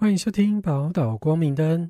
欢迎收听宝岛光明灯。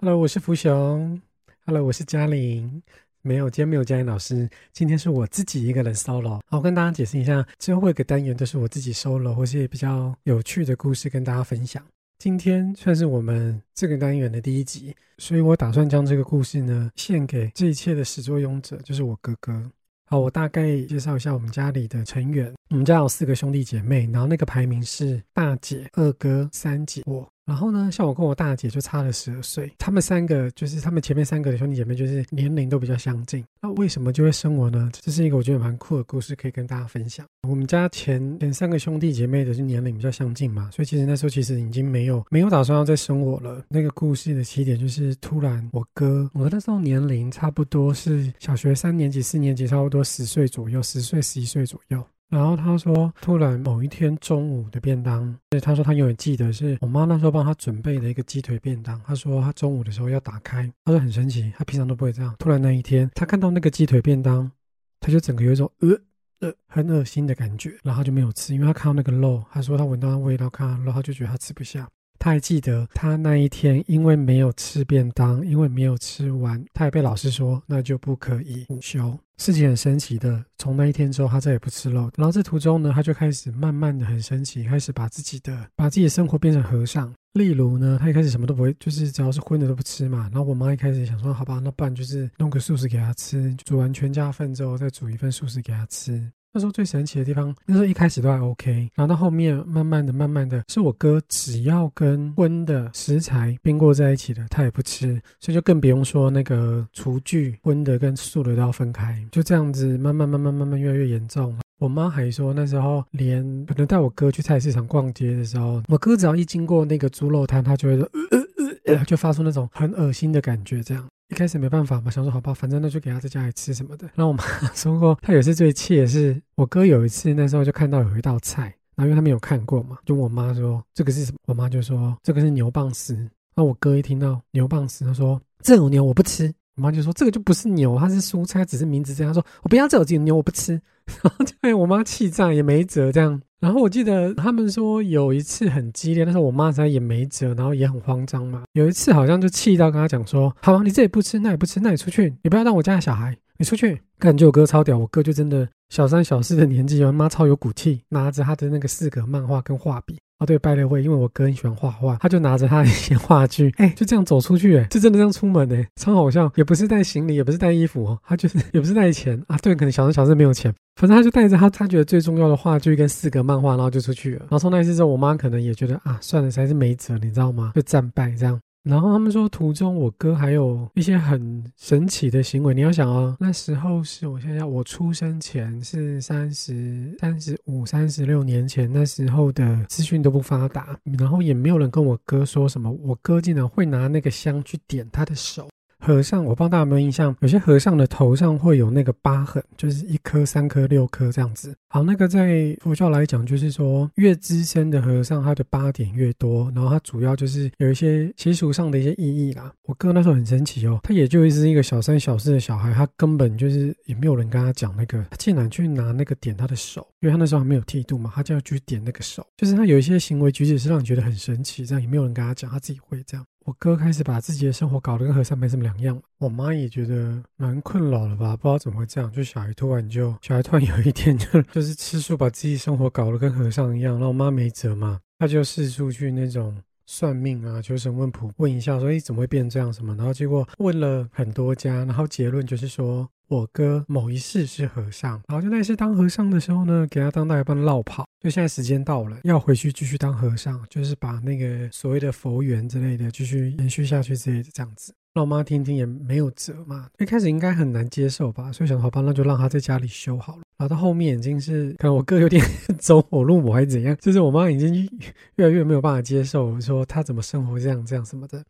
Hello，我是福雄。Hello，我是嘉玲。没有，今天没有嘉玲老师，今天是我自己一个人 solo。好，我跟大家解释一下，之后会有个单元都是我自己 solo，或是比较有趣的故事跟大家分享。今天算是我们这个单元的第一集，所以我打算将这个故事呢献给这一切的始作俑者，就是我哥哥。好，我大概介绍一下我们家里的成员。我们家有四个兄弟姐妹，然后那个排名是大姐、二哥、三姐、我。然后呢，像我跟我大姐就差了十二岁，他们三个就是他们前面三个的兄弟姐妹，就是年龄都比较相近。那为什么就会生我呢？这是一个我觉得蛮酷的故事，可以跟大家分享。我们家前前三个兄弟姐妹的是年龄比较相近嘛，所以其实那时候其实已经没有没有打算要再生我了。那个故事的起点就是突然我哥，我那时候年龄差不多是小学三年级、四年级，差不多十岁左右，十岁、十一岁左右。然后他说，突然某一天中午的便当，所以他说他永远记得是我妈那时候帮他准备的一个鸡腿便当。他说他中午的时候要打开，他说很神奇，他平常都不会这样。突然那一天，他看到那个鸡腿便当，他就整个有一种呃呃很恶心的感觉，然后就没有吃，因为他看到那个肉，他说他闻到那味道，看到肉，他就觉得他吃不下。他还记得他那一天，因为没有吃便当，因为没有吃完，他也被老师说那就不可以午休。事情很神奇的，从那一天之后，他再也不吃肉。然后这途中呢，他就开始慢慢的很神奇，开始把自己的把自己的生活变成和尚。例如呢，他一开始什么都不会，就是只要是荤的都不吃嘛。然后我妈一开始想说，好吧，那不然就是弄个素食给他吃，煮完全家饭之后再煮一份素食给他吃。那时候最神奇的地方，那时候一开始都还 OK，然后到后面慢慢的、慢慢的，是我哥只要跟荤的食材并过在一起的，他也不吃，所以就更不用说那个厨具荤的跟素的都要分开，就这样子慢慢、慢慢、慢慢越来越严重。我妈还说那时候连可能带我哥去菜市场逛街的时候，我哥只要一经过那个猪肉摊，他就会说呃呃呃，就发出那种很恶心的感觉，这样。一开始没办法嘛，想说好吧，反正那就给他在家里吃什么的。然后我妈 说过，她有次最气的是，我哥有一次那时候就看到有一道菜，然后因为他没有看过嘛，就我妈说这个是什么，我妈就说这个是牛蒡丝。那我哥一听到牛蒡丝，他说这种牛我不吃。我妈就说这个就不是牛，它是蔬菜，只是名字这样。他说我不要这种牛，我不吃。然后就被我妈气炸，也没辙这样。然后我记得他们说有一次很激烈，但是我妈实在也没辙，然后也很慌张嘛。有一次好像就气到跟他讲说：“好，你这也不吃，那也不吃，那你出去，你不要让我家的小孩，你出去。”感觉我哥超屌，我哥就真的小三小四的年纪，我妈超有骨气，拿着他的那个四格漫画跟画笔。哦，对，拜了会，因为我哥很喜欢画画，他就拿着他的一些画具，哎，就这样走出去，哎，就真的这样出门，哎，超好笑，也不是带行李，也不是带衣服哦，他就是也不是带钱啊，对，可能小三小四没有钱，反正他就带着他他觉得最重要的画具跟四格漫画，然后就出去了。然后从那一次之后，我妈可能也觉得啊，算了，实在是没辙，你知道吗？就战败这样。然后他们说，途中我哥还有一些很神奇的行为。你要想啊，那时候是我想想，我出生前是三十三十五、三十六年前，那时候的资讯都不发达，然后也没有人跟我哥说什么。我哥竟然会拿那个香去点他的手。和尚，我不知道大家有没有印象，有些和尚的头上会有那个疤痕，就是一颗、三颗、六颗这样子。好，那个在佛教来讲，就是说越资深的和尚，他的疤点越多，然后他主要就是有一些习俗上的一些意义啦。我哥那时候很神奇哦，他也就是一个小三小四的小孩，他根本就是也没有人跟他讲那个，他竟然去拿那个点他的手，因为他那时候还没有剃度嘛，他就要去点那个手，就是他有一些行为举止是让你觉得很神奇，这样也没有人跟他讲，他自己会这样。我哥开始把自己的生活搞得跟和尚没什么两样，我妈也觉得蛮困扰了吧？不知道怎么会这样，就小孩突然就小孩突然有一天就就是吃素，把自己生活搞得跟和尚一样。然后我妈没辙嘛，她就四处去那种算命啊、求神问卜，问一下说：“哎，怎么会变这样？什么？”然后结果问了很多家，然后结论就是说。我哥某一世是和尚，然后就那一次当和尚的时候呢，给他当到一半绕跑，就现在时间到了，要回去继续当和尚，就是把那个所谓的佛缘之类的继续延续下去之类的这样子。那我妈听听也没有辙嘛，一开始应该很难接受吧，所以想好吧，那就让他在家里修好了。然后到后面已经是可能我哥有点 走火入魔还是怎样，就是我妈已经 越来越没有办法接受，说他怎么生活这样这样什么的。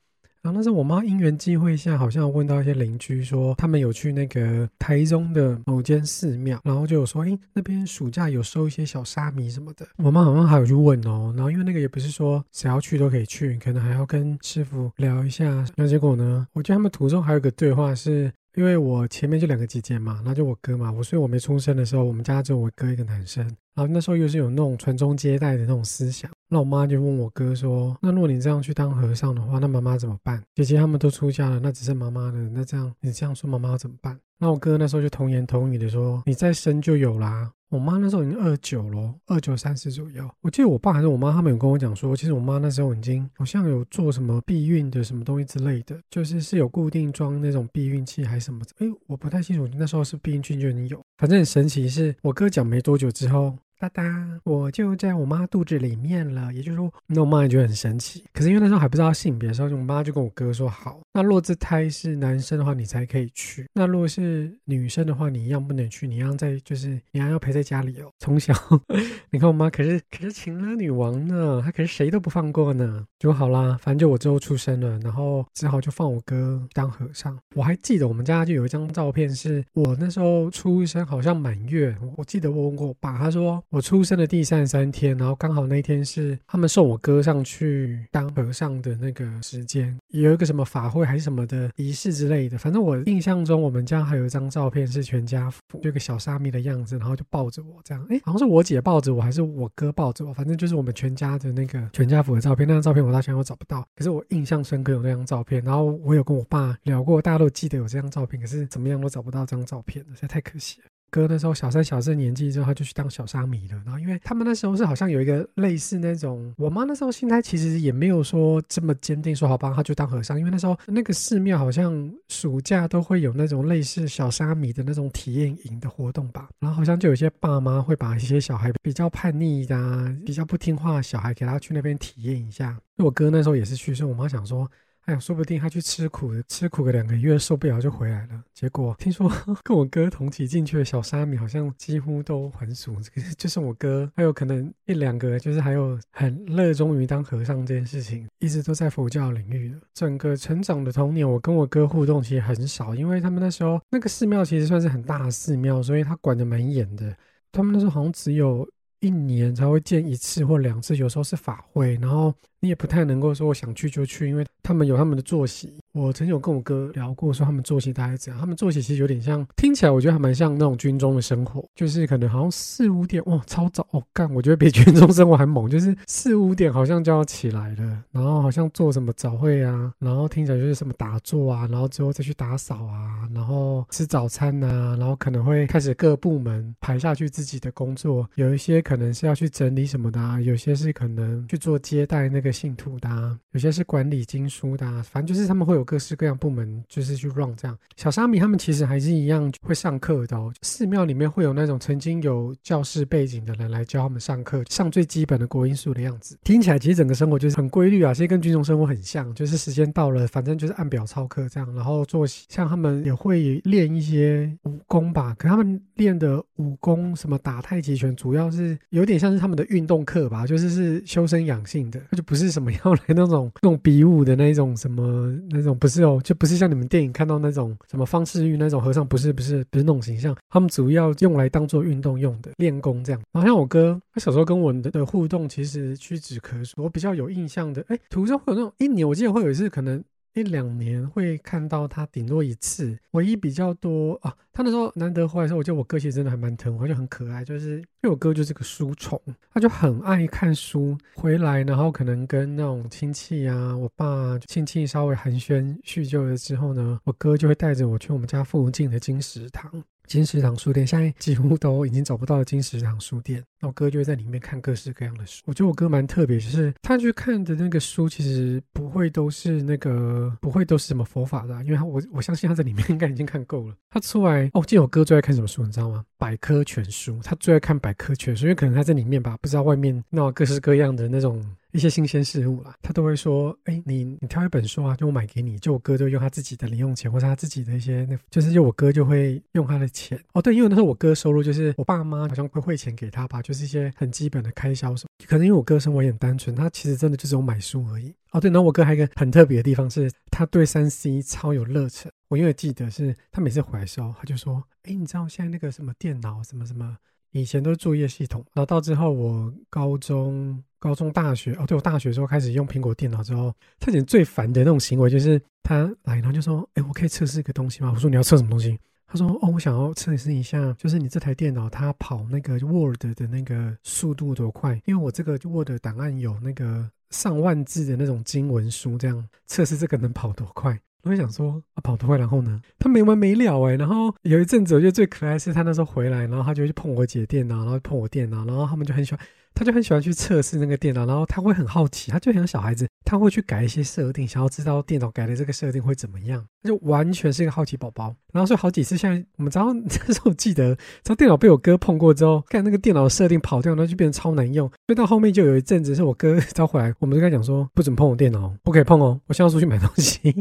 然后那时候我妈因缘际会下，好像问到一些邻居说，他们有去那个台中的某间寺庙，然后就有说，哎，那边暑假有收一些小沙弥什么的。我妈好像还有去问哦，然后因为那个也不是说谁要去都可以去，可能还要跟师傅聊一下。那结果呢，我觉得他们途中还有个对话是。因为我前面就两个姐姐嘛，那就我哥嘛，我所以我没出生的时候，我们家只有我哥一个男生。然后那时候又是有那种传宗接代的那种思想，那我妈就问我哥说：“那如果你这样去当和尚的话，那妈妈怎么办？姐姐他们都出家了，那只剩妈妈了，那这样你这样说妈妈怎么办？”那我哥那时候就童言童语的说：“你再生就有啦。”我妈那时候已经二九了，二九三十左右。我记得我爸还是我妈，他们有跟我讲说，其实我妈那时候已经好像有做什么避孕的什么东西之类的，就是是有固定装那种避孕器还是什么？哎，我不太清楚，那时候是避孕器就已经有。反正很神奇，是我哥讲没多久之后。哒哒，我就在我妈肚子里面了，也就是说，那我妈也觉得很神奇。可是因为那时候还不知道性别的时候，我妈就跟我哥说：“好，那若这胎是男生的话，你才可以去；那如果是女生的话，你一样不能去，你一样在，就是你还要陪在家里哦。从小，你看我妈可是可是情勒女王呢，她可是谁都不放过呢。就好啦，反正就我之后出生了，然后只好就放我哥当和尚。我还记得我们家就有一张照片，是我那时候出生，好像满月。我记得我问过我爸，他说。我出生的第三十三天，然后刚好那一天是他们送我哥上去当和尚的那个时间，有一个什么法会还是什么的仪式之类的。反正我印象中，我们家还有一张照片是全家福，就个小沙弥的样子，然后就抱着我这样。哎，好像是我姐抱着我，还是我哥抱着我，反正就是我们全家的那个全家福的照片。那张照片我到现在都找不到，可是我印象深刻有那张照片。然后我有跟我爸聊过，大家都记得有这张照片，可是怎么样都找不到这张照片实在太可惜了。哥那时候小三小四年纪之后，他就去当小沙弥了。然后，因为他们那时候是好像有一个类似那种，我妈那时候心态其实也没有说这么坚定，说好吧，他就当和尚。因为那时候那个寺庙好像暑假都会有那种类似小沙弥的那种体验营的活动吧。然后好像就有些爸妈会把一些小孩比较叛逆的、比较不听话的小孩给他去那边体验一下。我哥那时候也是去，所以我妈想说。哎呀，说不定他去吃苦，吃苦个两个月受不了就回来了。结果听说 跟我哥同期进去的小沙弥好像几乎都还俗，就是我哥还有可能一两个，就是还有很热衷于当和尚这件事情，一直都在佛教领域的。整个成长的童年，我跟我哥互动其实很少，因为他们那时候那个寺庙其实算是很大的寺庙，所以他管的蛮严的。他们那时候好像只有一年才会见一次或两次，有时候是法会，然后。你也不太能够说我想去就去，因为他们有他们的作息。我曾经有跟我哥聊过，说他们作息大概怎样。他们作息其实有点像，听起来我觉得还蛮像那种军中的生活，就是可能好像四五点哇，超早哦，干，我觉得比军中生活还猛，就是四五点好像就要起来了，然后好像做什么早会啊，然后听起来就是什么打坐啊，然后之后再去打扫啊，然后吃早餐啊，然后可能会开始各部门排下去自己的工作，有一些可能是要去整理什么的，啊，有些是可能去做接待那个。信徒的，啊有些是管理经书的，啊反正就是他们会有各式各样部门，就是去 run 这样。小沙弥他们其实还是一样会上课的哦，寺庙里面会有那种曾经有教师背景的人来教他们上课，上最基本的国音数的样子。听起来其实整个生活就是很规律啊，其实跟军中生活很像，就是时间到了，反正就是按表操课这样，然后做像他们也会练一些武功吧，可他们练的武功什么打太极拳，主要是有点像是他们的运动课吧，就是是修身养性的，那就不。是什么 要来那种那种比武的那种什么那种不是哦，就不是像你们电影看到那种什么方世玉那种和尚，不是不是不是那种形象，他们主要用来当做运动用的练功这样。好像我哥他小时候跟我的的互动，其实屈指可数。我比较有印象的，哎，途中会有那种一年，我记得会有一次可能。一两年会看到他顶多一次，唯一比较多啊，他那时候难得回来的时候，我觉得我哥其实真的还蛮疼我，就很可爱，就是因为我哥就是个书虫，他就很爱看书，回来然后可能跟那种亲戚啊，我爸亲戚稍微寒暄叙旧了之后呢，我哥就会带着我去我们家附近的金石堂。金石堂书店现在几乎都已经找不到金石堂书店，我哥就会在里面看各式各样的书。我觉得我哥蛮特别，就是他去看的那个书，其实不会都是那个，不会都是什么佛法的，因为他我我相信他在里面应该已经看够了。他出来哦，记得我哥最爱看什么书，你知道吗？百科全书，他最爱看百科全书，因为可能他在里面吧，不知道外面那各式各样的那种。一些新鲜事物啦，他都会说：“哎，你你挑一本书啊，就我买给你。”就我哥就用他自己的零用钱，或者他自己的一些那，就是就我哥就会用他的钱哦。对，因为那时候我哥收入就是我爸妈好像会汇钱给他吧，就是一些很基本的开销什么。可能因为我哥生活也很单纯，他其实真的就只有买书而已。哦，对，然后我哥还有一个很特别的地方是，他对三 C 超有热忱。我因为记得是他每次回来时候，他就说：“哎，你知道现在那个什么电脑什么什么。”以前都是作业系统，然后到之后我高中、高中、大学，哦，对我大学时候开始用苹果电脑之后，他以前最烦的那种行为就是他来，然后就说：“哎，我可以测试一个东西吗？”我说：“你要测什么东西？”他说：“哦，我想要测试一下，就是你这台电脑它跑那个 Word 的那个速度多快，因为我这个 Word 档案有那个上万字的那种经文书，这样测试这个能跑多快。”我就想说啊，跑多快，然后呢？他没完没了哎。然后有一阵子，我觉得最可爱是他那时候回来，然后他就去碰我姐电脑，然后碰我电脑，然后他们就很喜欢。他就很喜欢去测试那个电脑，然后他会很好奇，他就像小孩子，他会去改一些设定，想要知道电脑改的这个设定会怎么样，他就完全是一个好奇宝宝。然后所以好几次，像我们早上那时候记得，这电脑被我哥碰过之后，看那个电脑设定跑掉，然后就变成超难用。所以到后面就有一阵子是我哥招回来，我们就跟他讲说，不准碰我电脑，不可以碰哦，我现在要出去买东西。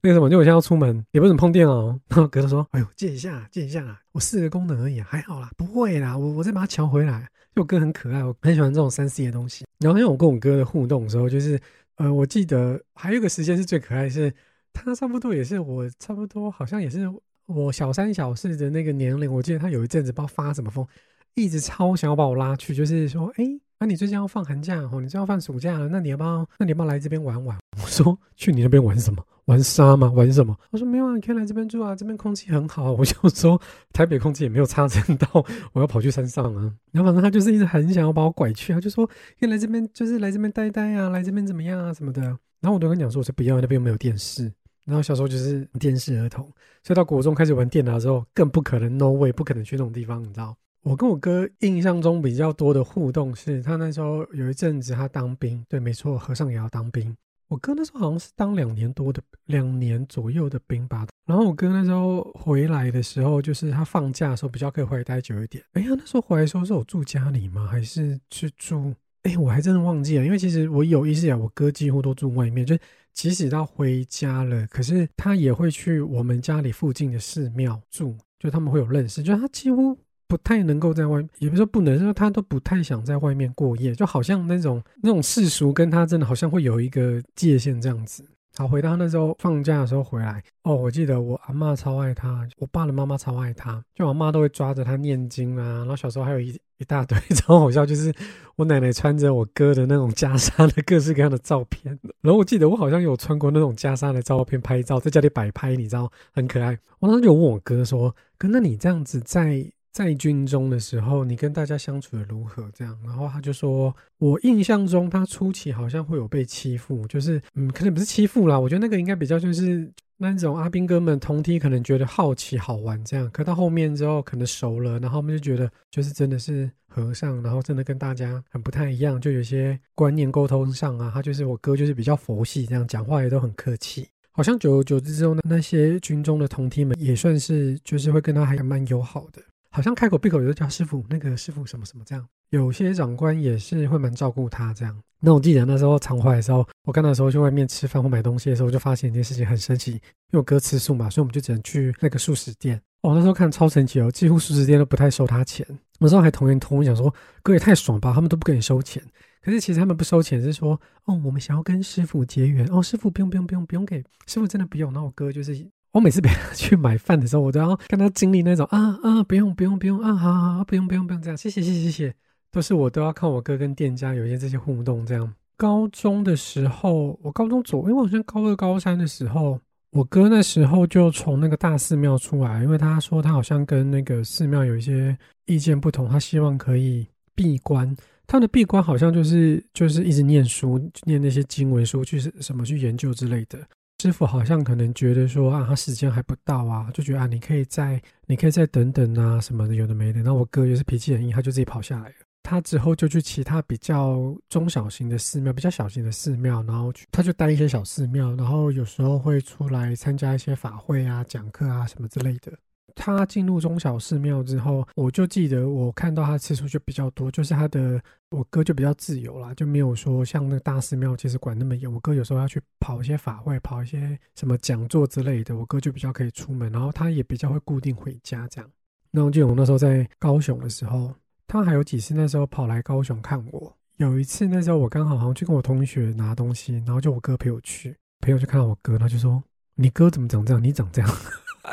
那个什么，就我现在要出门，也不准碰电脑。然后哥就说，哎呦，借一下，借一下啊，我试个功能而已，还好啦，不会啦，我我再把它调回来。我哥很可爱，我很喜欢这种三 C 的东西。然后因为我跟我哥的互动的时候，就是呃，我记得还有一个时间是最可爱，是他差不多也是我差不多好像也是我小三小四的那个年龄。我记得他有一阵子不知道发什么疯，一直超想要把我拉去，就是说，哎，那你最近要放寒假哦，你最近要放暑假了，那你要不要？那你要不要来这边玩玩？我说去你那边玩什么？玩沙吗？玩什么？我说没有啊，你可以来这边住啊，这边空气很好。我就说台北空气也没有差真到我要跑去山上啊。然后反正他就是一直很想要把我拐去他，就说可以来这边，就是来这边待待啊，来这边怎么样啊什么的。然后我都跟讲说，我说不要，那边又没有电视。然后小时候就是电视儿童，所以到国中开始玩电脑之后，更不可能 no way，不可能去那种地方，你知道。我跟我哥印象中比较多的互动是，他那时候有一阵子他当兵，对，没错，和尚也要当兵。我哥那时候好像是当两年多的，两年左右的兵吧。然后我哥那时候回来的时候，就是他放假的时候比较可以回来待久一点。哎呀，那时候回来的时候是我住家里吗？还是去住？哎，我还真的忘记了。因为其实我有意识啊，我哥几乎都住外面，就即使他回家了，可是他也会去我们家里附近的寺庙住，就他们会有认识，就他几乎。不太能够在外，也不是说不能，说他都不太想在外面过夜，就好像那种那种世俗跟他真的好像会有一个界限这样子。好，回到那时候放假的时候回来，哦，我记得我阿妈超爱他，我爸的妈妈超爱他，就我妈都会抓着他念经啊。然后小时候还有一一大堆超好笑，就是我奶奶穿着我哥的那种袈裟的各式各样的照片。然后我记得我好像有穿过那种袈裟的照片拍照，在家里摆拍，你知道很可爱。我当时就问我哥说：“哥，那你这样子在？”在军中的时候，你跟大家相处的如何？这样，然后他就说，我印象中他初期好像会有被欺负，就是嗯，可能不是欺负啦，我觉得那个应该比较就是那种阿兵哥们同梯可能觉得好奇好玩这样，可到后面之后可能熟了，然后他们就觉得就是真的是和尚，然后真的跟大家很不太一样，就有些观念沟通上啊，他就是我哥就是比较佛系，这样讲话也都很客气，好像久而久之之后呢，那些军中的同梯们也算是就是会跟他还蛮友好的。好像开口闭口都叫师傅，那个师傅什么什么这样。有些长官也是会蛮照顾他这样。那我记得那时候常怀的时候，我跟那时候去外面吃饭或买东西的时候，就发现一件事情很神奇。因为我哥吃素嘛，所以我们就只能去那个素食店。哦，那时候看超神奇哦，几乎素食店都不太收他钱。那时候还同人同我讲说，哥也太爽吧，他们都不跟你收钱。可是其实他们不收钱，是说哦，我们想要跟师傅结缘。哦，师傅不用不用不用不用给师傅真的不用。那我哥就是。我每次陪他去买饭的时候，我都要跟他经历那种啊啊，不用不用不用啊，好好，不用不用不用这样，谢谢谢谢谢，都是我都要看我哥跟店家有一些这些互动这样。高中的时候，我高中左，因为我好像高二高三的时候，我哥那时候就从那个大寺庙出来，因为他说他好像跟那个寺庙有一些意见不同，他希望可以闭关。他的闭关好像就是就是一直念书，念那些经文书，去什么去研究之类的。师傅好像可能觉得说啊，他时间还不到啊，就觉得啊，你可以再，你可以再等等啊，什么的，有的没的。然后我哥也是脾气很硬，他就自己跑下来了。他之后就去其他比较中小型的寺庙，比较小型的寺庙，然后去他就待一些小寺庙，然后有时候会出来参加一些法会啊、讲课啊什么之类的。他进入中小寺庙之后，我就记得我看到他次数就比较多，就是他的我哥就比较自由啦，就没有说像那个大寺庙其实管那么严。我哥有时候要去跑一些法会，跑一些什么讲座之类的，我哥就比较可以出门，然后他也比较会固定回家这样。那我记得我那时候在高雄的时候，他还有几次那时候跑来高雄看我。有一次那时候我刚好好像去跟我同学拿东西，然后就我哥陪我去，朋友就看到我哥，他就说：“你哥怎么长这样？你长这样。”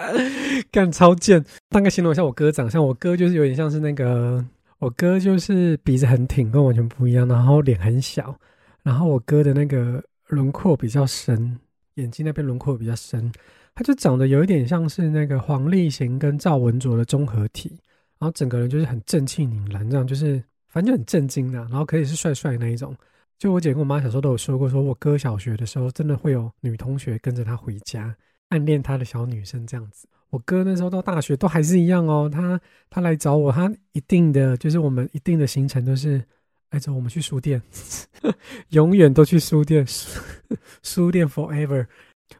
干超贱。大概形容一下我哥长相，我哥就是有点像是那个，我哥就是鼻子很挺，跟我完全不一样，然后脸很小，然后我哥的那个轮廓比较深，眼睛那边轮廓比较深，他就长得有一点像是那个黄立行跟赵文卓的综合体，然后整个人就是很正气凛然，这样就是反正就很震惊的，然后可以是帅帅那一种。就我姐跟我妈小时候都有说过，说我哥小学的时候真的会有女同学跟着他回家，暗恋他的小女生这样子。我哥那时候到大学都还是一样哦，他他来找我，他一定的就是我们一定的行程都是，哎走，我们去书店，永远都去书店，书店 forever。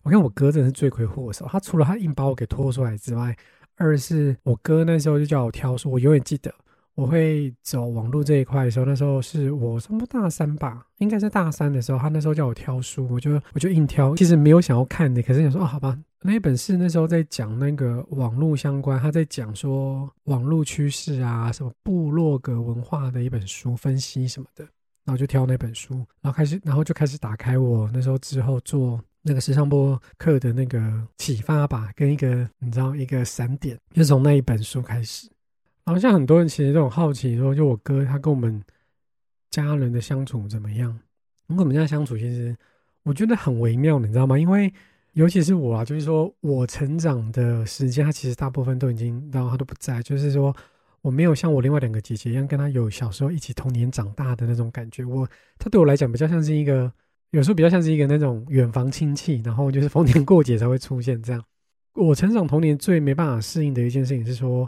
我看我哥真的是罪魁祸首，他除了他硬把我给拖出来之外，二是我哥那时候就叫我挑书，我永远记得。我会走网络这一块的时候，那时候是我差不多大三吧，应该是大三的时候。他那时候叫我挑书，我就我就硬挑。其实没有想要看的，可是想说哦，好吧，那一本是那时候在讲那个网络相关，他在讲说网络趋势啊，什么部落格文化的一本书，分析什么的。然后就挑那本书，然后开始，然后就开始打开我那时候之后做那个时尚播客的那个启发吧，跟一个你知道一个闪点，就从那一本书开始。好像很多人其实都很好奇，说就我哥他跟我们家人的相处怎么样？跟我们家相处，其实我觉得很微妙，你知道吗？因为尤其是我啊，就是说我成长的时间，他其实大部分都已经，然后他都不在，就是说我没有像我另外两个姐姐一样，跟他有小时候一起童年长大的那种感觉。我他对我来讲，比较像是一个，有时候比较像是一个那种远房亲戚，然后就是逢年过节才会出现这样。我成长童年最没办法适应的一件事情是说。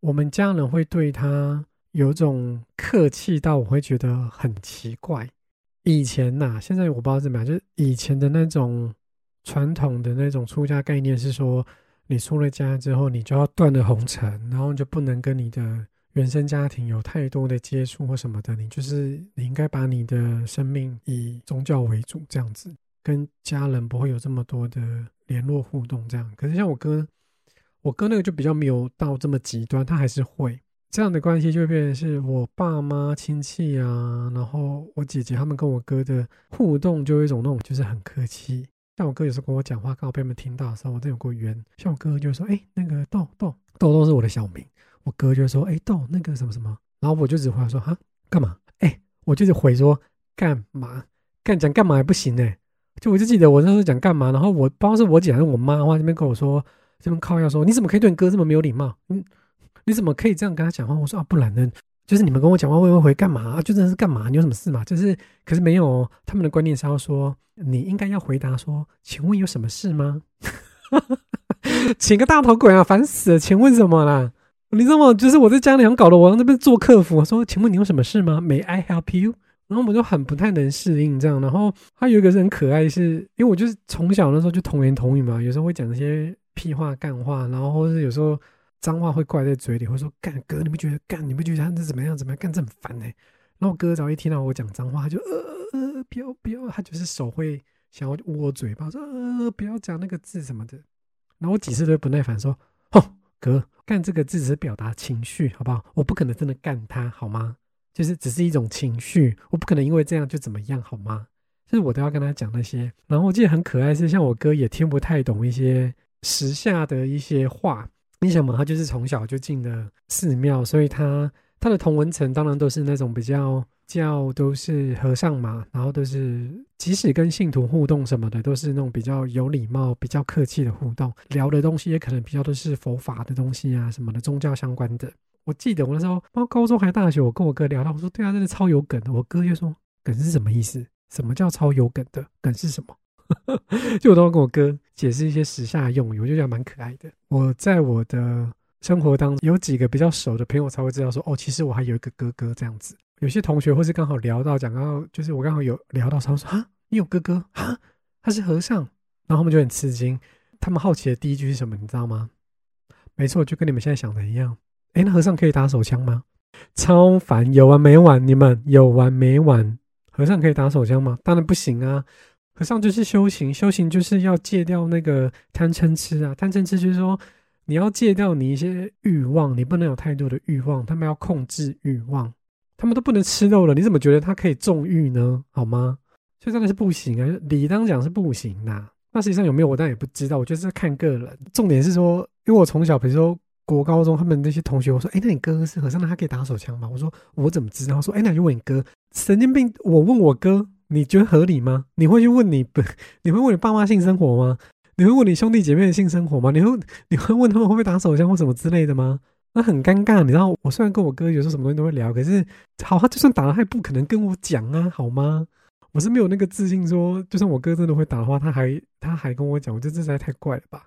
我们家人会对他有种客气到我会觉得很奇怪。以前呐，现在我不知道怎么样，就是以前的那种传统的那种出家概念是说，你出了家之后，你就要断了红尘，然后就不能跟你的原生家庭有太多的接触或什么的。你就是你应该把你的生命以宗教为主，这样子跟家人不会有这么多的联络互动。这样，可是像我哥。我哥那个就比较没有到这么极端，他还是会这样的关系，就变成是我爸妈亲戚啊，然后我姐姐他们跟我哥的互动，就有一种那种就是很客气。像我哥有时候跟我讲话，刚好被他们听到的时候，我真有过冤。像我哥就说：“哎，那个豆豆豆豆是我的小名。”我哥就说：“哎，豆那个什么什么。”然后我就只回说：“哈，干嘛？”哎，我就是回说：“干嘛？干讲干嘛也不行呢？”就我就记得我那时候讲干嘛，然后我不知道是我姐还是我妈，话那边跟我说。这边靠要说，你怎么可以对你哥这么没有礼貌？嗯，你怎么可以这样跟他讲话？我说啊，不然呢？就是你们跟我讲话会不会干嘛？就真的是干嘛？你有什么事嘛？就是，可是没有，他们的观念是要说，你应该要回答说，请问有什么事吗？请个大头鬼啊，烦死了！请问什么啦？你知道吗？就是我在家里想搞得我那边做客服，我说，请问你有什么事吗？May I help you？然后我就很不太能适应这样。然后他有一个是很可爱，是因为我就是从小那时候就童言童语嘛，有时候会讲一些。屁话干话，然后或者是有时候脏话会挂在嘴里，或者说干哥，你不觉得干？你不觉得他这怎么样？怎么样？干这很烦呢？然后哥只要一听到我讲脏话，他就呃呃呃不要不要，他就是手会想要握嘴巴，说呃不要讲那个字什么的。然后我几次都不耐烦说，吼哥，干这个字只是表达情绪，好不好？我不可能真的干他，好吗？就是只是一种情绪，我不可能因为这样就怎么样，好吗？就是我都要跟他讲那些。然后我记得很可爱，是像我哥也听不太懂一些。时下的一些话，你想嘛，他就是从小就进了寺庙，所以他他的同文层当然都是那种比较较都是和尚嘛，然后都是即使跟信徒互动什么的，都是那种比较有礼貌、比较客气的互动，聊的东西也可能比较都是佛法的东西啊，什么的宗教相关的。我记得我那时候，包括高中还大学，我跟我哥聊到，我说对啊，真的超有梗的。我哥就说梗是什么意思？什么叫超有梗的？梗是什么？就我都要跟我哥解释一些时下用语，我就觉得蛮可爱的。我在我的生活当中有几个比较熟的朋友才会知道说，哦，其实我还有一个哥哥这样子。有些同学或是刚好聊到讲到，就是我刚好有聊到，他说啊，你有哥哥啊，他是和尚，然后他们就很吃惊。他们好奇的第一句是什么，你知道吗？没错，就跟你们现在想的一样。哎，那和尚可以打手枪吗？超烦，有完没完？你们有完没完？和尚可以打手枪吗？当然不行啊。和尚就是修行，修行就是要戒掉那个贪嗔痴啊！贪嗔痴就是说，你要戒掉你一些欲望，你不能有太多的欲望。他们要控制欲望，他们都不能吃肉了，你怎么觉得他可以纵欲呢？好吗？所以真的是不行啊！理当讲是不行的。那实际上有没有我当然也不知道，我就是在看个人。重点是说，因为我从小比如说国高中他们那些同学，我说，哎，那你哥哥是和尚，那他可以打手枪吗？我说我怎么知道？他说，哎，那就问你哥。神经病！我问我哥，你觉得合理吗？你会去问你不？你会问你爸妈性生活吗？你会问你兄弟姐妹的性生活吗？你会你会问他们会不会打手枪或什么之类的吗？那很尴尬，你知道，我虽然跟我哥有时候什么东西都会聊，可是好，他就算打了，他也不可能跟我讲啊，好吗？我是没有那个自信说，就算我哥真的会打的话，他还他还跟我讲，我觉得这实在太怪了吧。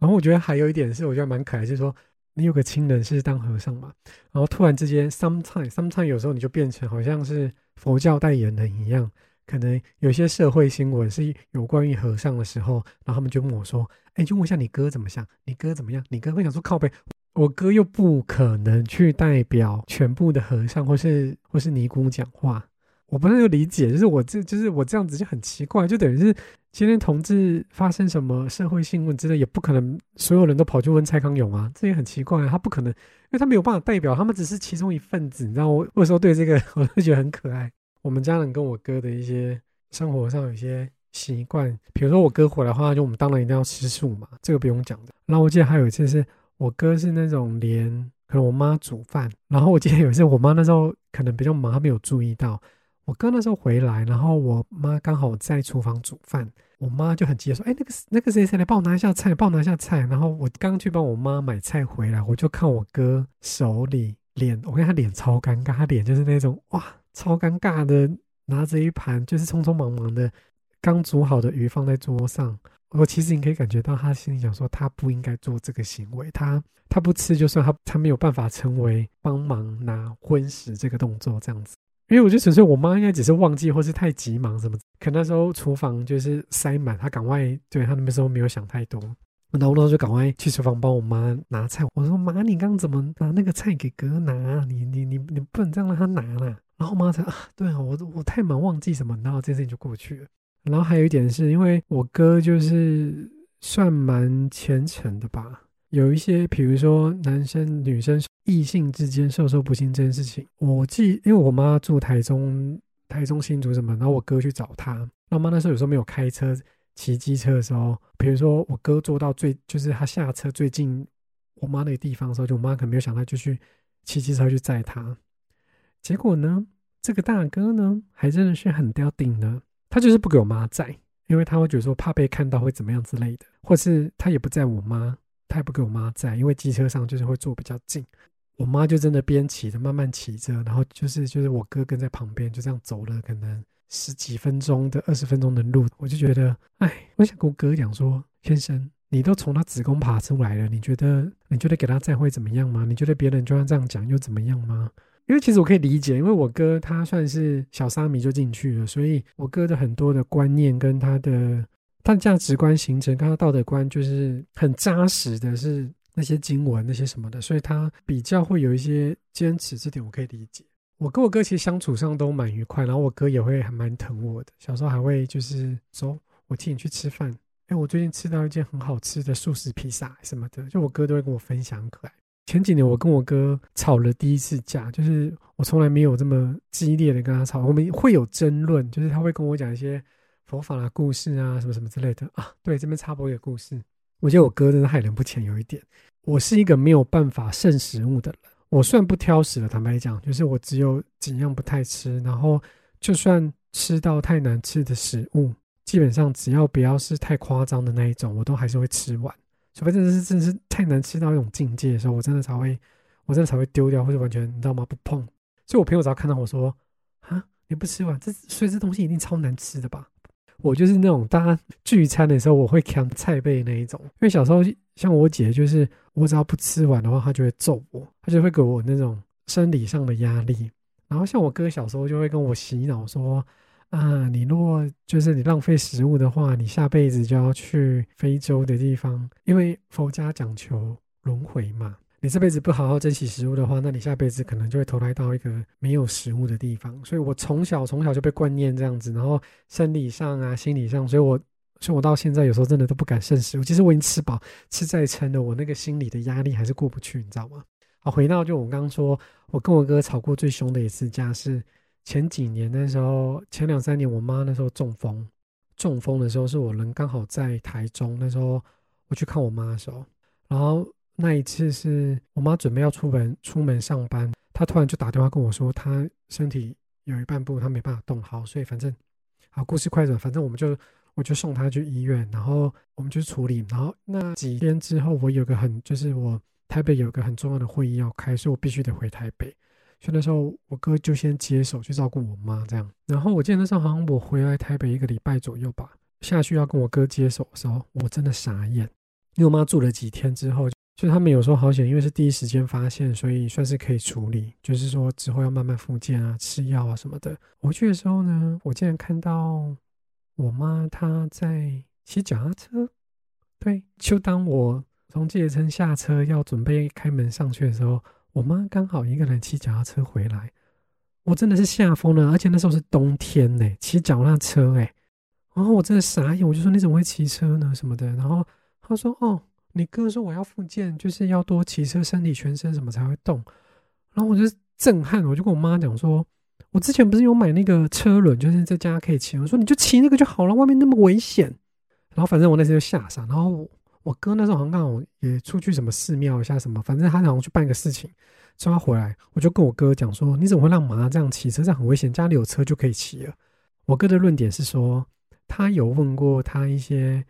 然后我觉得还有一点是，我觉得蛮可爱，就是说你有个亲人是当和尚嘛，然后突然之间，sometimes sometimes 有时候你就变成好像是佛教代言人一样，可能有些社会新闻是有关于和尚的时候，然后他们就问我说，哎，就问一下你哥怎么想，你哥怎么样？你哥会想说靠背。我哥又不可能去代表全部的和尚或是或是尼姑讲话，我不太理解，就是我这就是我这样子就很奇怪，就等于是今天同志发生什么社会新闻之类，也不可能所有人都跑去问蔡康永啊，这也很奇怪，啊他不可能，因为他没有办法代表，他们只是其中一份子，你知道我有时候对这个 我都觉得很可爱。我们家人跟我哥的一些生活上有些习惯，比如说我哥回来的话，就我们当然一定要吃素嘛，这个不用讲的。然后我记得还有一次是。我哥是那种连可能我妈煮饭，然后我记得有一次我妈那时候可能比较忙，她没有注意到我哥那时候回来，然后我妈刚好在厨房煮饭，我妈就很急说：“哎，那个那个谁谁来帮我拿一下菜，帮我拿一下菜。”然后我刚去帮我妈买菜回来，我就看我哥手里脸，我看他脸超尴尬，他脸就是那种哇超尴尬的，拿着一盘就是匆匆忙忙的刚煮好的鱼放在桌上。我其实你可以感觉到他心里想说，他不应该做这个行为。他他不吃就算，他他没有办法成为帮忙拿荤食这个动作这样子。因为我觉得纯粹我妈应该只是忘记，或是太急忙什么。可那时候厨房就是塞满，他赶快对他那时候没有想太多。然后那时候就赶快去厨房帮我妈拿菜。我说妈，你刚刚怎么拿那个菜给哥拿？你你你你不能这样让他拿啦。然后我妈才啊，对啊，我我太忙忘记什么，然后这件事情就过去了。然后还有一点是因为我哥就是算蛮虔诚的吧，有一些比如说男生女生异性之间授受不亲这件事情，我记因为我妈住台中，台中新竹什么，然后我哥去找她，那妈那时候有时候没有开车，骑机车的时候，比如说我哥坐到最就是他下车最近我妈那个地方的时候，就我妈可能没有想到就去骑机车去载他，结果呢，这个大哥呢还真的是很刁顶呢。他就是不给我妈在，因为他会觉得说怕被看到会怎么样之类的，或是他也不在我妈，他也不给我妈在，因为机车上就是会坐比较近。我妈就真的边骑着慢慢骑着，然后就是就是我哥跟在旁边就这样走了可能十几分钟的二十分钟的路，我就觉得，哎，我想跟我哥讲说，先生，你都从他子宫爬出来了，你觉得你觉得给他载会怎么样吗？你觉得别人就算这样讲又怎么样吗？因为其实我可以理解，因为我哥他算是小沙弥就进去了，所以我哥的很多的观念跟他的他的价值观形成，跟他道德观就是很扎实的，是那些经文那些什么的，所以他比较会有一些坚持，这点我可以理解。我跟我哥其实相处上都蛮愉快，然后我哥也会还蛮疼我的，小时候还会就是说我替你去吃饭，哎，我最近吃到一件很好吃的素食披萨什么的，就我哥都会跟我分享，可爱。前几年我跟我哥吵了第一次架，就是我从来没有这么激烈的跟他吵。我们会有争论，就是他会跟我讲一些佛法的故事啊，什么什么之类的啊。对，这边插播一个故事。我觉得我哥真的害人不浅，有一点，我是一个没有办法剩食物的人。我算不挑食的，坦白讲，就是我只有几样不太吃，然后就算吃到太难吃的食物，基本上只要不要是太夸张的那一种，我都还是会吃完。除非真的是真的是太难吃到一种境界的时候，我真的才会，我真的才会丢掉或者完全你知道吗？不碰。所以我朋友只要看到我说啊，你不吃完这，所以这东西一定超难吃的吧？我就是那种大家聚餐的时候我会抢菜辈那一种。因为小时候像我姐，就是我只要不吃完的话，她就会揍我，她就会给我那种生理上的压力。然后像我哥小时候就会跟我洗脑说。啊，你如果就是你浪费食物的话，你下辈子就要去非洲的地方，因为佛家讲求轮回嘛。你这辈子不好好珍惜食物的话，那你下辈子可能就会投胎到一个没有食物的地方。所以我从小从小就被观念这样子，然后生理上啊、心理上，所以我所以我到现在有时候真的都不敢剩食物。其实我已经吃饱，吃再撑的，我那个心理的压力还是过不去，你知道吗？好，回到就我刚刚说，我跟我哥吵过最凶的一次架是。前几年那时候，前两三年，我妈那时候中风，中风的时候，是我人刚好在台中，那时候我去看我妈的时候，然后那一次是我妈准备要出门出门上班，她突然就打电话跟我说，她身体有一半部她没办法动，好，所以反正好故事快转，反正我们就我就送她去医院，然后我们就处理，然后那几天之后，我有个很就是我台北有个很重要的会议要开，所以我必须得回台北。所以那时候我哥就先接手去照顾我妈，这样。然后我记得那时候好像我回来台北一个礼拜左右吧，下去要跟我哥接手的时候，我真的傻眼。因为我妈住了几天之后，就他们有时候好险，因为是第一时间发现，所以算是可以处理。就是说之后要慢慢复健啊，吃药啊什么的。回去的时候呢，我竟然看到我妈她在骑脚踏车。对，就当我从计程车下车要准备开门上去的时候。我妈刚好一个人骑脚踏车回来，我真的是吓疯了，而且那时候是冬天呢，骑脚踏车哎，然后我真的傻眼，我就说你怎么会骑车呢？什么的，然后他说哦，你哥说我要复健，就是要多骑车，身体全身什么才会动，然后我就震撼，我就跟我妈讲说，我之前不是有买那个车轮，就是在家可以骑，我说你就骑那个就好了，外面那么危险，然后反正我那时候就吓傻，然后。我哥那时候好像刚好也出去什么寺庙一下什么，反正他好像去办个事情，之后回来，我就跟我哥讲说：“你怎么会让妈这样骑车？这样很危险，家里有车就可以骑了。”我哥的论点是说，他有问过他一些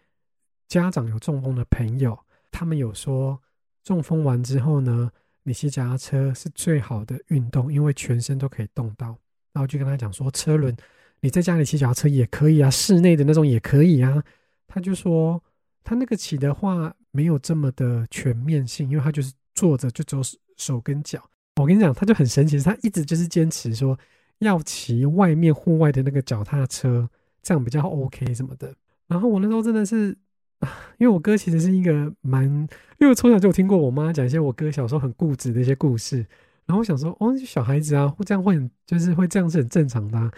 家长有中风的朋友，他们有说中风完之后呢，你骑脚踏车是最好的运动，因为全身都可以动到。然后就跟他讲说，车轮你在家里骑脚踏车也可以啊，室内的那种也可以啊。他就说。他那个骑的话没有这么的全面性，因为他就是坐着就走手跟脚。我跟你讲，他就很神奇，他一直就是坚持说要骑外面户外的那个脚踏车，这样比较 OK 什么的。然后我那时候真的是，因为我哥其实是一个蛮，因为我从小就有听过我妈讲一些我哥小时候很固执的一些故事。然后我想说，哦，小孩子啊，会这样会很，就是会这样是很正常的。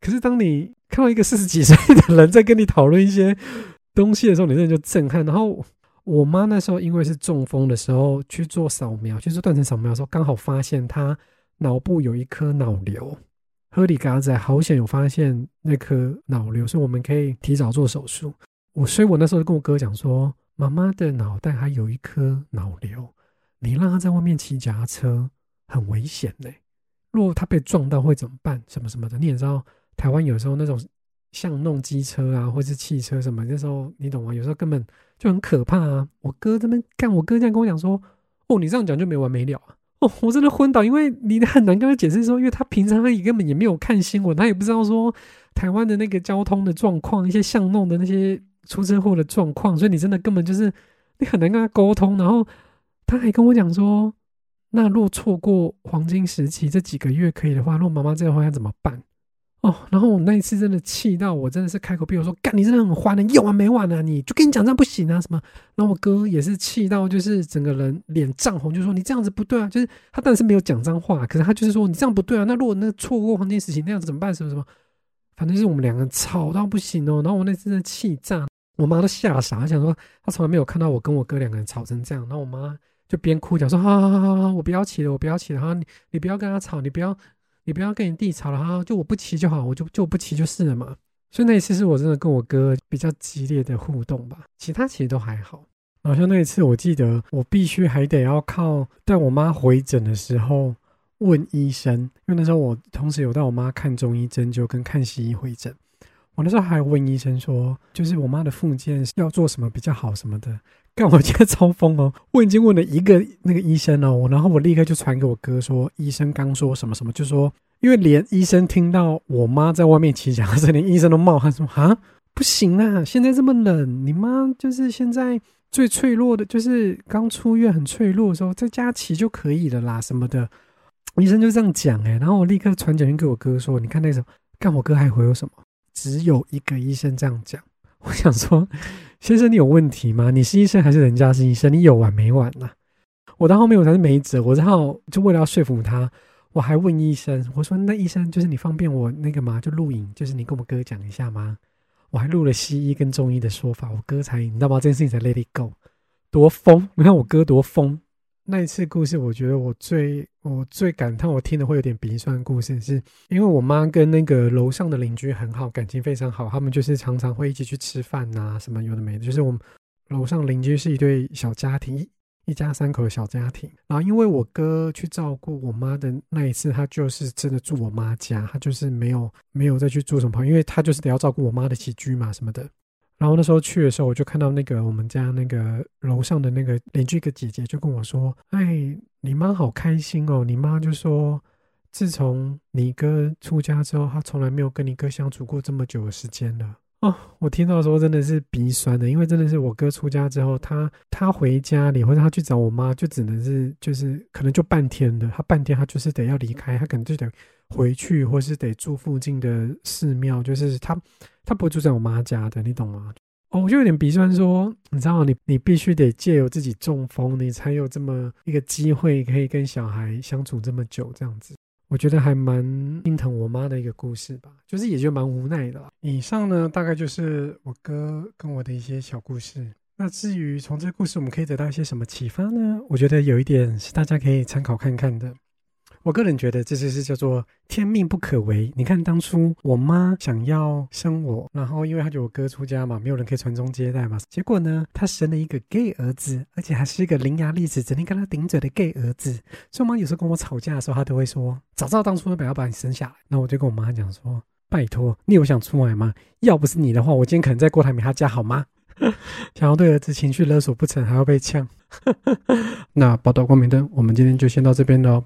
可是当你看到一个四十几岁的人在跟你讨论一些，东西的时候，你真的就震撼。然后我妈那时候因为是中风的时候去做扫描，去做断层扫描的时候，刚好发现她脑部有一颗脑瘤。合理嘎仔好险有发现那颗脑瘤，所以我们可以提早做手术。我所以，我那时候就跟我哥讲说，妈妈的脑袋还有一颗脑瘤，你让她在外面骑脚踏车很危险呢。如果她被撞到会怎么办？什么什么的，你也知道，台湾有时候那种。像弄机车啊，或是汽车什么，那时候你懂吗？有时候根本就很可怕啊！我哥这边干，我哥这样跟我讲说：“哦，你这样讲就没完没了啊！”哦，我真的昏倒，因为你很难跟他解释说，因为他平常他也根本也没有看新闻，他也不知道说台湾的那个交通的状况，一些巷弄的那些出车祸的状况，所以你真的根本就是你很难跟他沟通。然后他还跟我讲说：“那若错过黄金时期这几个月可以的话，若妈妈这样的话要怎么办？”哦，然后我那一次真的气到我真的是开口闭口说干，你真的很坏，你有完没完啊？你就跟你讲这样不行啊什么？然后我哥也是气到就是整个人脸涨红，就说你这样子不对啊。就是他当然是没有讲脏话，可是他就是说你这样不对啊。那如果那错过黄金时期那样子怎么办？什么什么？反正就是我们两个人吵到不行哦。然后我那次真的气炸，我妈都吓傻，想说她从来没有看到我跟我哥两个人吵成这样。然后我妈就边哭讲说好好好好好，我不要起了，我不要起了。然后你你不要跟他吵，你不要。你不要跟你弟吵了哈，就我不骑就好，我就就不骑就是了嘛。所以那一次是我真的跟我哥比较激烈的互动吧，其他其实都还好。然后像那一次我记得我必须还得要靠带我妈回诊的时候问医生，因为那时候我同时有带我妈看中医针灸跟看西医回诊，我那时候还问医生说，就是我妈的附件要做什么比较好什么的。干我今天超疯哦！我已经问了一个那个医生哦，然后我立刻就传给我哥说，医生刚说什么什么，就说因为连医生听到我妈在外面骑脚踏车，连医生都冒汗说啊，不行啊，现在这么冷，你妈就是现在最脆弱的，就是刚出院很脆弱的时候，在家骑就可以了啦什么的。医生就这样讲哎，然后我立刻传简讯给我哥说，你看那时候，干我哥还回我什么？只有一个医生这样讲。我想说，先生，你有问题吗？你是医生还是人家是医生？你有完没完呐？我到后面我才是没辙，我然后就为了要说服他，我还问医生，我说那医生就是你方便我那个吗？就录影，就是你跟我哥讲一下吗？我还录了西医跟中医的说法，我哥才你知道吗？这件事情才 let it go，多疯！你看我哥多疯，那一次故事，我觉得我最我最感叹，我听的会有点鼻酸。故事是因为我妈跟那个楼上的邻居很好，感情非常好，他们就是常常会一起去吃饭呐，什么有的没的。就是我们楼上邻居是一对小家庭。一一家三口的小家庭，然后因为我哥去照顾我妈的那一次，他就是真的住我妈家，他就是没有没有再去住什么，因为他就是得要照顾我妈的起居嘛什么的。然后那时候去的时候，我就看到那个我们家那个楼上的那个邻居一个姐姐就跟我说：“哎，你妈好开心哦！你妈就说，自从你哥出家之后，她从来没有跟你哥相处过这么久的时间了。”哦，我听到的时候真的是鼻酸的，因为真的是我哥出家之后，他他回家里或者他去找我妈，就只能是就是可能就半天的，他半天他就是得要离开，他可能就得回去，或是得住附近的寺庙，就是他他不会住在我妈家的，你懂吗？哦，我就有点鼻酸，说你知道，你你必须得借由自己中风，你才有这么一个机会可以跟小孩相处这么久，这样子。我觉得还蛮心疼我妈的一个故事吧，就是也就蛮无奈的。以上呢，大概就是我哥跟我的一些小故事。那至于从这个故事我们可以得到一些什么启发呢？我觉得有一点是大家可以参考看看的。我个人觉得这就是叫做天命不可违。你看当初我妈想要生我，然后因为她觉得我哥出家嘛，没有人可以传宗接代嘛，结果呢，她生了一个 gay 儿子，而且还是一个伶牙俐齿、整天跟她顶嘴的 gay 儿子。所以我妈有时候跟我吵架的时候，她都会说：“早知道当初要不要把你生下来。”那我就跟我妈讲说：“拜托，你有想出来吗？要不是你的话，我今天可能在郭台铭他家好吗？想要对儿子情绪勒索不成，还要被呛。”那报道光明灯，我们今天就先到这边喽。